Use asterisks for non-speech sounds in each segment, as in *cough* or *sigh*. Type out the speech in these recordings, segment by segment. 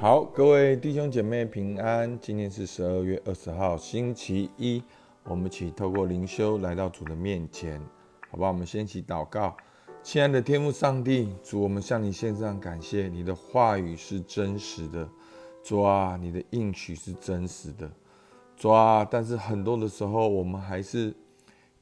好，各位弟兄姐妹平安。今天是十二月二十号，星期一。我们一起透过灵修来到主的面前，好吧？我们先一起祷告。亲爱的天父上帝，主，我们向你献上感谢。你的话语是真实的，主啊，你的应许是真实的，主啊。但是很多的时候，我们还是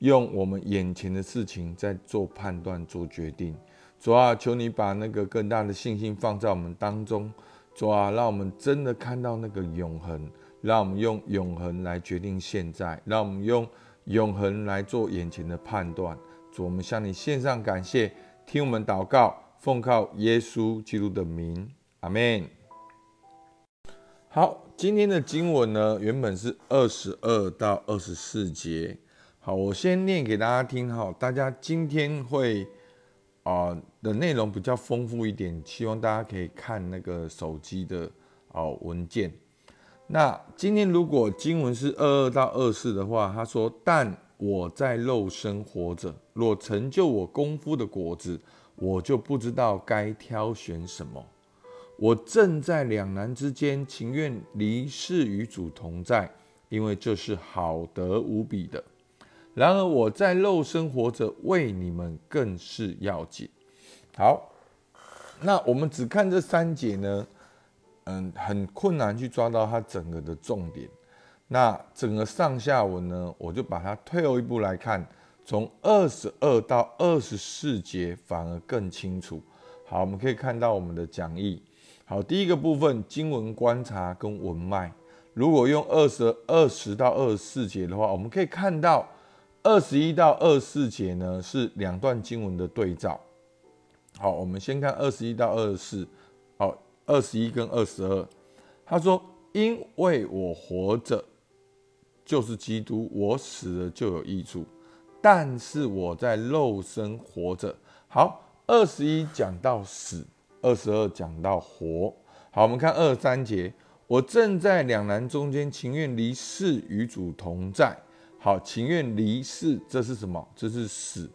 用我们眼前的事情在做判断、做决定。主啊，求你把那个更大的信心放在我们当中，主啊，让我们真的看到那个永恒，让我们用永恒来决定现在，让我们用永恒来做眼前的判断。主，我们向你献上感谢，听我们祷告，奉靠耶稣基督的名，阿门。好，今天的经文呢，原本是二十二到二十四节。好，我先念给大家听哈，大家今天会。啊的内容比较丰富一点，希望大家可以看那个手机的哦文件。那今天如果经文是二二到二四的话，他说：“但我在肉身活着，若成就我功夫的果子，我就不知道该挑选什么。我正在两难之间，情愿离世与主同在，因为这是好得无比的。”然而我在肉身活着，为你们更是要紧。好，那我们只看这三节呢，嗯，很困难去抓到它整个的重点。那整个上下文呢，我就把它退后一步来看，从二十二到二十四节反而更清楚。好，我们可以看到我们的讲义。好，第一个部分经文观察跟文脉，如果用二十二十到二十四节的话，我们可以看到。二十一到二十四节呢，是两段经文的对照。好，我们先看二十一到二十四。好，二十一跟二十二，他说：“因为我活着就是基督，我死了就有益处。但是我在肉身活着。”好，二十一讲到死，二十二讲到活。好，我们看二三节，我正在两难中间，情愿离世与主同在。好，情愿离世，这是什么？这是死。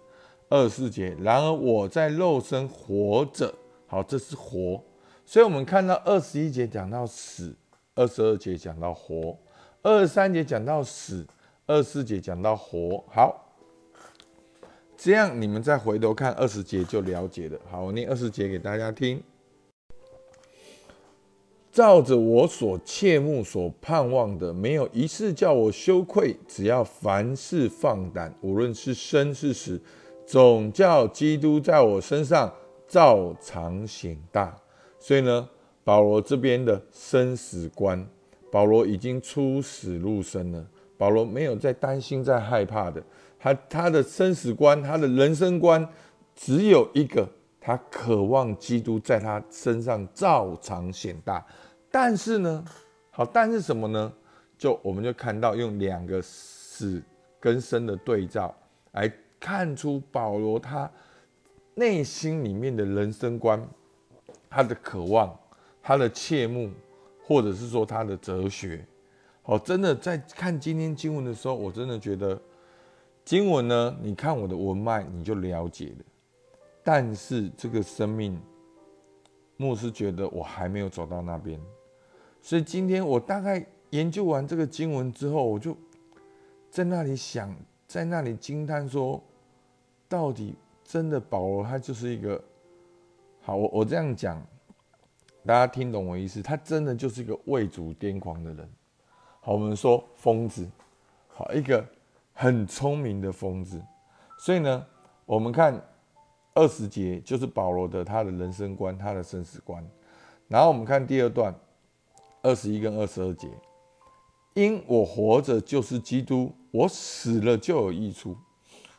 二四节，然而我在肉身活着。好，这是活。所以，我们看到二十一节讲到死，二十二节讲到活，二十三节讲到死，二十四节讲到活。好，这样你们再回头看二十节就了解了。好，我念二十节给大家听。照着我所切慕、所盼望的，没有一次叫我羞愧。只要凡事放胆，无论是生是死，总叫基督在我身上照常显大。所以呢，保罗这边的生死观，保罗已经出死入生了。保罗没有在担心、在害怕的。他他的生死观，他的人生观，只有一个。他渴望基督在他身上照常显大，但是呢，好，但是什么呢？就我们就看到用两个死跟生的对照，来看出保罗他内心里面的人生观，他的渴望，他的切慕，或者是说他的哲学。好，真的在看今天经文的时候，我真的觉得经文呢，你看我的文脉，你就了解了。但是这个生命，牧师觉得我还没有走到那边，所以今天我大概研究完这个经文之后，我就在那里想，在那里惊叹说，到底真的保罗他就是一个好，我我这样讲，大家听懂我意思？他真的就是一个为主癫狂的人。好，我们说疯子，好一个很聪明的疯子。所以呢，我们看。二十节就是保罗的他的人生观，他的生死观。然后我们看第二段，二十一跟二十二节，因我活着就是基督，我死了就有益处。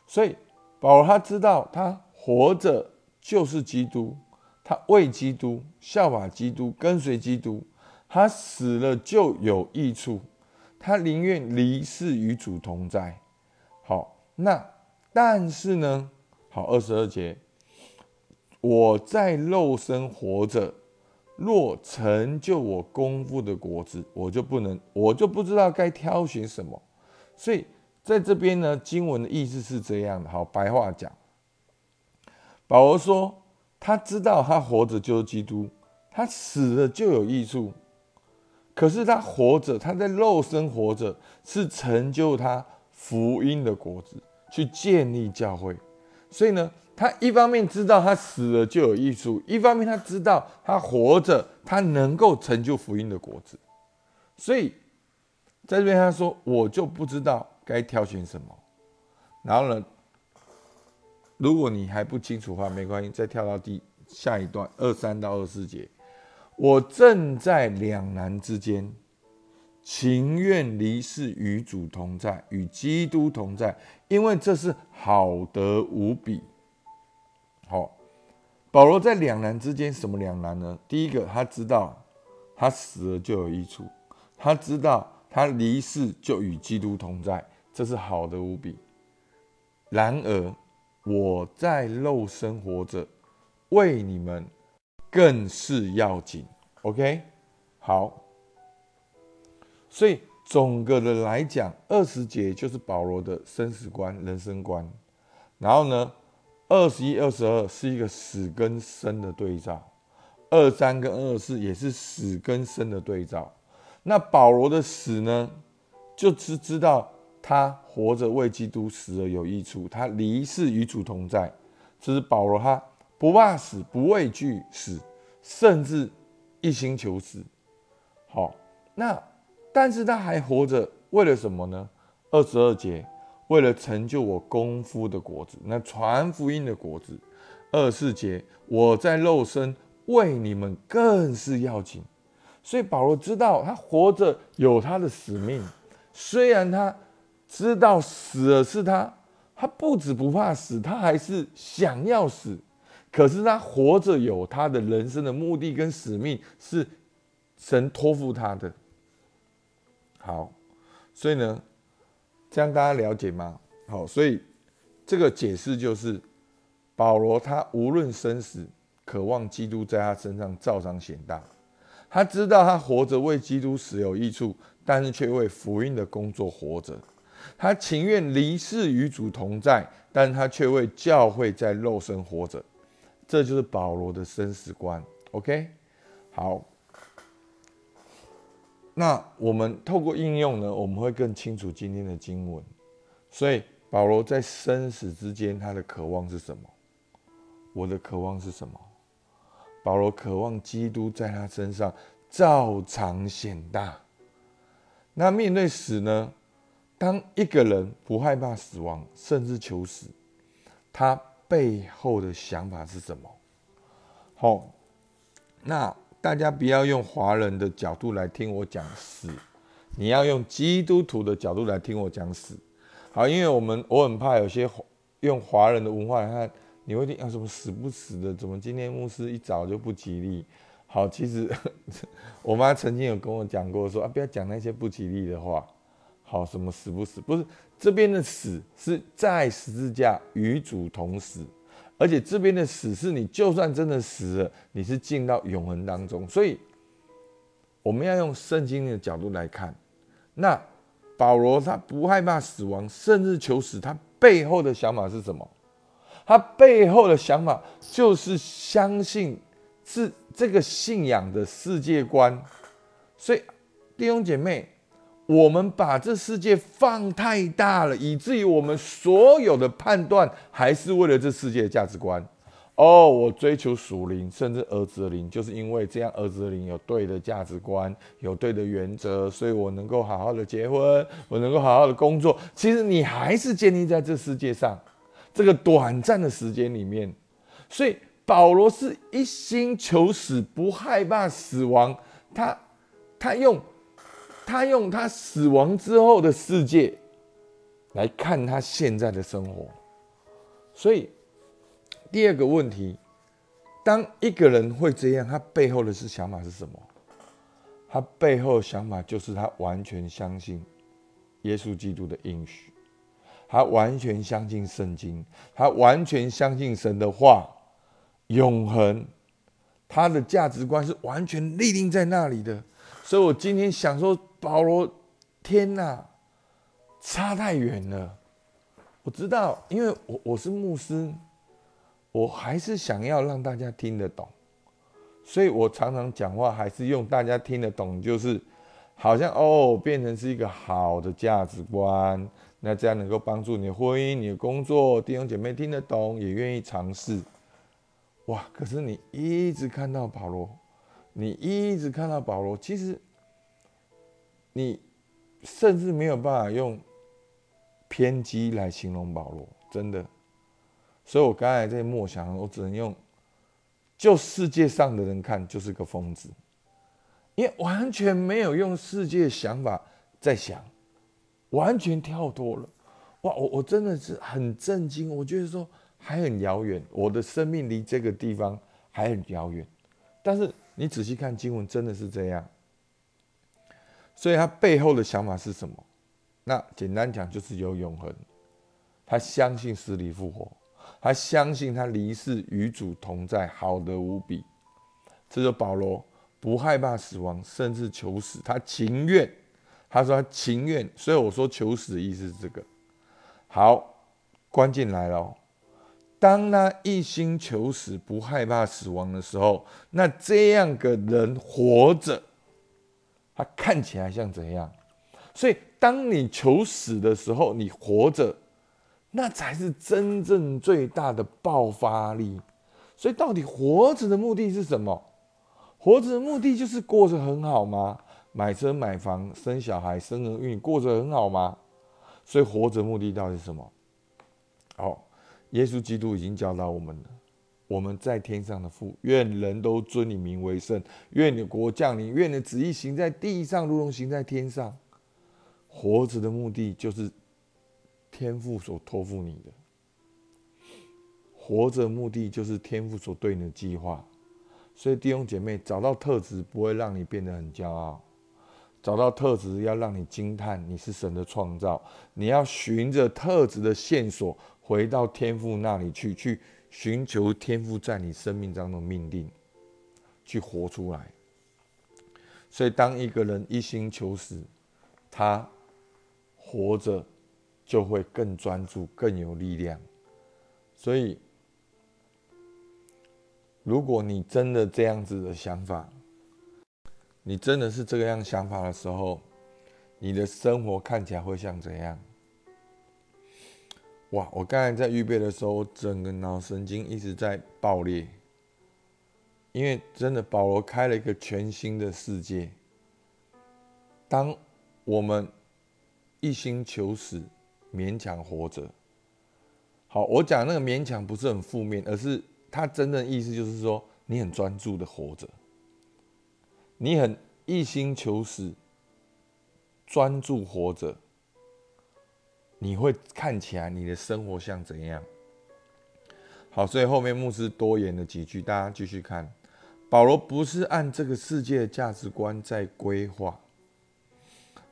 所以保罗他知道，他活着就是基督，他为基督效法基督，跟随基督；他死了就有益处，他宁愿离世与主同在。好，那但是呢？好，二十二节。我在肉身活着，若成就我功夫的果子，我就不能，我就不知道该挑选什么。所以在这边呢，经文的意思是这样的。好，白话讲，保罗说，他知道他活着就是基督，他死了就有益处，可是他活着，他在肉身活着，是成就他福音的果子，去建立教会。所以呢，他一方面知道他死了就有益处，一方面他知道他活着，他能够成就福音的果子。所以在这边他说：“我就不知道该挑选什么。”然后呢，如果你还不清楚的话，没关系，再跳到第下一段二三到二四节。我正在两难之间，情愿离世与主同在，与基督同在，因为这是好得无比。保罗在两难之间，什么两难呢？第一个，他知道他死了就有益处；他知道他离世就与基督同在，这是好的无比。然而，我在肉身活着，为你们更是要紧。OK，好。所以总个的来讲，二十节就是保罗的生死观、人生观。然后呢，二十一、二十二是一个死跟生的对照，二三跟二四也是死跟生的对照。那保罗的死呢，就是知道。他活着为基督死而有益处，他离世与主同在。这是保罗，他不怕死，不畏惧死，甚至一心求死。好，那但是他还活着，为了什么呢？二十二节，为了成就我功夫的果子，那传福音的果子。二十四节，我在肉身为你们更是要紧。所以保罗知道他活着有他的使命，虽然他。知道死了是他，他不止不怕死，他还是想要死。可是他活着有他的人生的目的跟使命，是神托付他的。好，所以呢，这样大家了解吗？好，所以这个解释就是保罗他无论生死，渴望基督在他身上照常显大。他知道他活着为基督死有益处，但是却为福音的工作活着。他情愿离世与主同在，但他却为教会在肉身活着。这就是保罗的生死观。OK，好。那我们透过应用呢，我们会更清楚今天的经文。所以保罗在生死之间，他的渴望是什么？我的渴望是什么？保罗渴望基督在他身上照常显大。那面对死呢？当一个人不害怕死亡，甚至求死，他背后的想法是什么？好，那大家不要用华人的角度来听我讲死，你要用基督徒的角度来听我讲死。好，因为我们我很怕有些用华人的文化来看，你会听啊什么死不死的？怎么今天牧师一早就不吉利？好，其实 *laughs* 我妈曾经有跟我讲过，说啊不要讲那些不吉利的话。好，什么死不死？不是这边的死是在十字架与主同死，而且这边的死是你就算真的死了，你是进到永恒当中。所以我们要用圣经的角度来看，那保罗他不害怕死亡，甚至求死，他背后的想法是什么？他背后的想法就是相信是这个信仰的世界观。所以弟兄姐妹。我们把这世界放太大了，以至于我们所有的判断还是为了这世界的价值观。哦，我追求属灵，甚至儿子的灵，就是因为这样，儿子的灵有对的价值观，有对的原则，所以我能够好好的结婚，我能够好好的工作。其实你还是建立在这世界上这个短暂的时间里面。所以保罗是一心求死，不害怕死亡。他他用。他用他死亡之后的世界来看他现在的生活，所以第二个问题，当一个人会这样，他背后的是想法是什么？他背后的想法就是他完全相信耶稣基督的应许，他完全相信圣经，他完全相信神的话，永恒，他的价值观是完全立定在那里的。所以我今天想说。保罗，天哪，差太远了。我知道，因为我我是牧师，我还是想要让大家听得懂。所以我常常讲话还是用大家听得懂，就是好像哦，变成是一个好的价值观，那这样能够帮助你的婚姻、你的工作，弟兄姐妹听得懂，也愿意尝试。哇！可是你一直看到保罗，你一直看到保罗，其实你甚至没有办法用偏激来形容保罗，真的。所以我刚才在默想，我只能用就世界上的人看，就是个疯子，因为完全没有用世界想法在想，完全跳脱了。哇！我我真的是很震惊，我觉得说。还很遥远，我的生命离这个地方还很遥远。但是你仔细看经文，真的是这样。所以他背后的想法是什么？那简单讲就是有永恒。他相信死里复活，他相信他离世与主同在，好得无比。这就保罗不害怕死亡，甚至求死，他情愿。他说他情愿。所以我说求死的意思是这个。好，关键来了。当他一心求死、不害怕死亡的时候，那这样个人活着，他看起来像怎样？所以，当你求死的时候，你活着，那才是真正最大的爆发力。所以，到底活着的目的是什么？活着的目的就是过着很好吗？买车、买房、生小孩、生儿育女，过着很好吗？所以，活着目的到底是什么？好。耶稣基督已经教导我们了，我们在天上的父，愿人都尊你名为圣，愿你的国降临，愿你的旨意行在地上，如同行在天上。活着的目的就是天父所托付你的，活着目的就是天父所对你的计划。所以弟兄姐妹，找到特质不会让你变得很骄傲，找到特质要让你惊叹你是神的创造，你要循着特质的线索。回到天父那里去，去寻求天赋在你生命当中的命令，去活出来。所以，当一个人一心求死，他活着就会更专注、更有力量。所以，如果你真的这样子的想法，你真的是这个样想法的时候，你的生活看起来会像怎样？哇！我刚才在预备的时候，整个脑神经一直在爆裂，因为真的保罗开了一个全新的世界。当我们一心求死，勉强活着。好，我讲那个勉强不是很负面，而是他真正意思就是说，你很专注的活着，你很一心求死，专注活着。你会看起来你的生活像怎样？好，所以后面牧师多言了几句，大家继续看。保罗不是按这个世界的价值观在规划，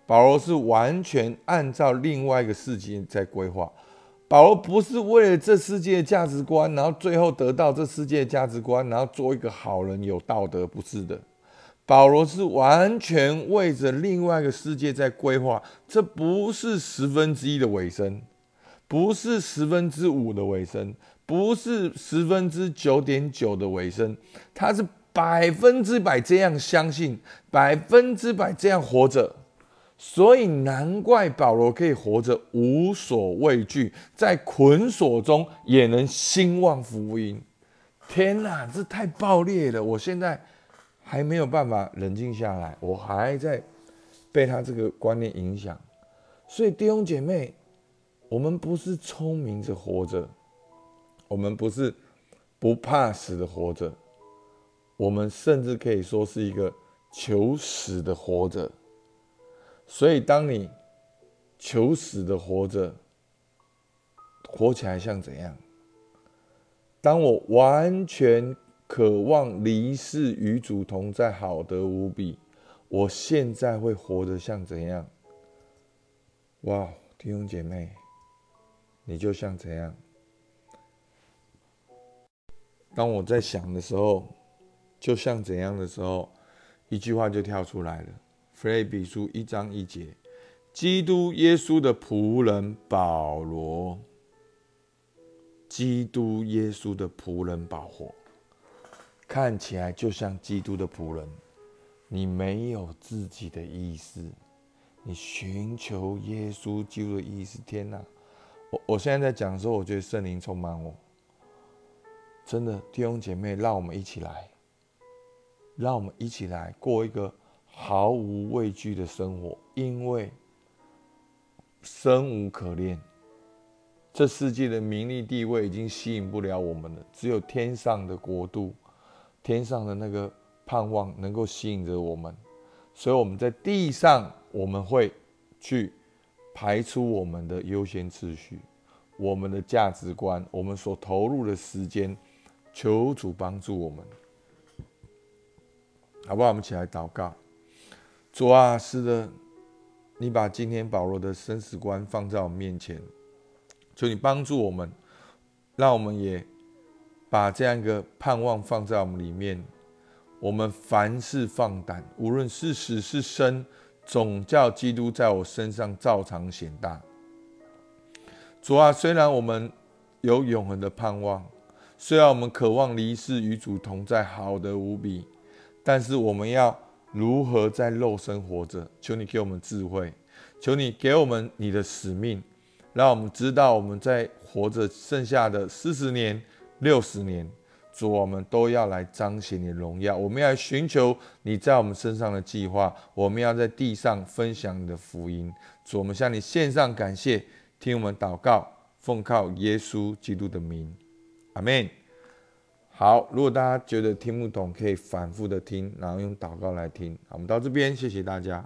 保罗是完全按照另外一个世界在规划。保罗不是为了这世界价值观，然后最后得到这世界价值观，然后做一个好人有道德，不是的。保罗是完全为着另外一个世界在规划，这不是十分之一的尾声，不是十分之五的尾声，不是十分之九点九的尾声，他是百分之百这样相信，百分之百这样活着，所以难怪保罗可以活着无所畏惧，在捆锁中也能兴旺福音。天哪，这太爆裂了！我现在。还没有办法冷静下来，我还在被他这个观念影响。所以弟兄姐妹，我们不是聪明着活着，我们不是不怕死的活着，我们甚至可以说是一个求死的活着。所以当你求死的活着，活起来像怎样？当我完全。渴望离世与主同在，好得无比。我现在会活得像怎样？哇，弟兄姐妹，你就像怎样？当我在想的时候，就像怎样的时候，一句话就跳出来了。腓立比书一章一节：基督耶稣的仆人保罗，基督耶稣的仆人保罗。看起来就像基督的仆人，你没有自己的意思，你寻求耶稣基督的意思。天哪！我我现在在讲的时候，我觉得圣灵充满我。真的，弟兄姐妹，让我们一起来，让我们一起来过一个毫无畏惧的生活，因为生无可恋。这世界的名利地位已经吸引不了我们了，只有天上的国度，天上的那个盼望能够吸引着我们。所以我们在地上，我们会去排出我们的优先次序，我们的价值观，我们所投入的时间。求主帮助我们，好不好？我们起来祷告。主啊，是的，你把今天保罗的生死观放在我们面前，求你帮助我们，让我们也把这样一个盼望放在我们里面。我们凡事放胆，无论是死是生，总叫基督在我身上照常显大。主啊，虽然我们有永恒的盼望。虽然我们渴望离世与主同在，好的无比，但是我们要如何在肉身活着？求你给我们智慧，求你给我们你的使命，让我们知道我们在活着剩下的四十年、六十年，主我们都要来彰显你的荣耀。我们要寻求你在我们身上的计划，我们要在地上分享你的福音。主，我们向你献上感谢，听我们祷告，奉靠耶稣基督的名。阿门。好，如果大家觉得听不懂，可以反复的听，然后用祷告来听。好，我们到这边，谢谢大家。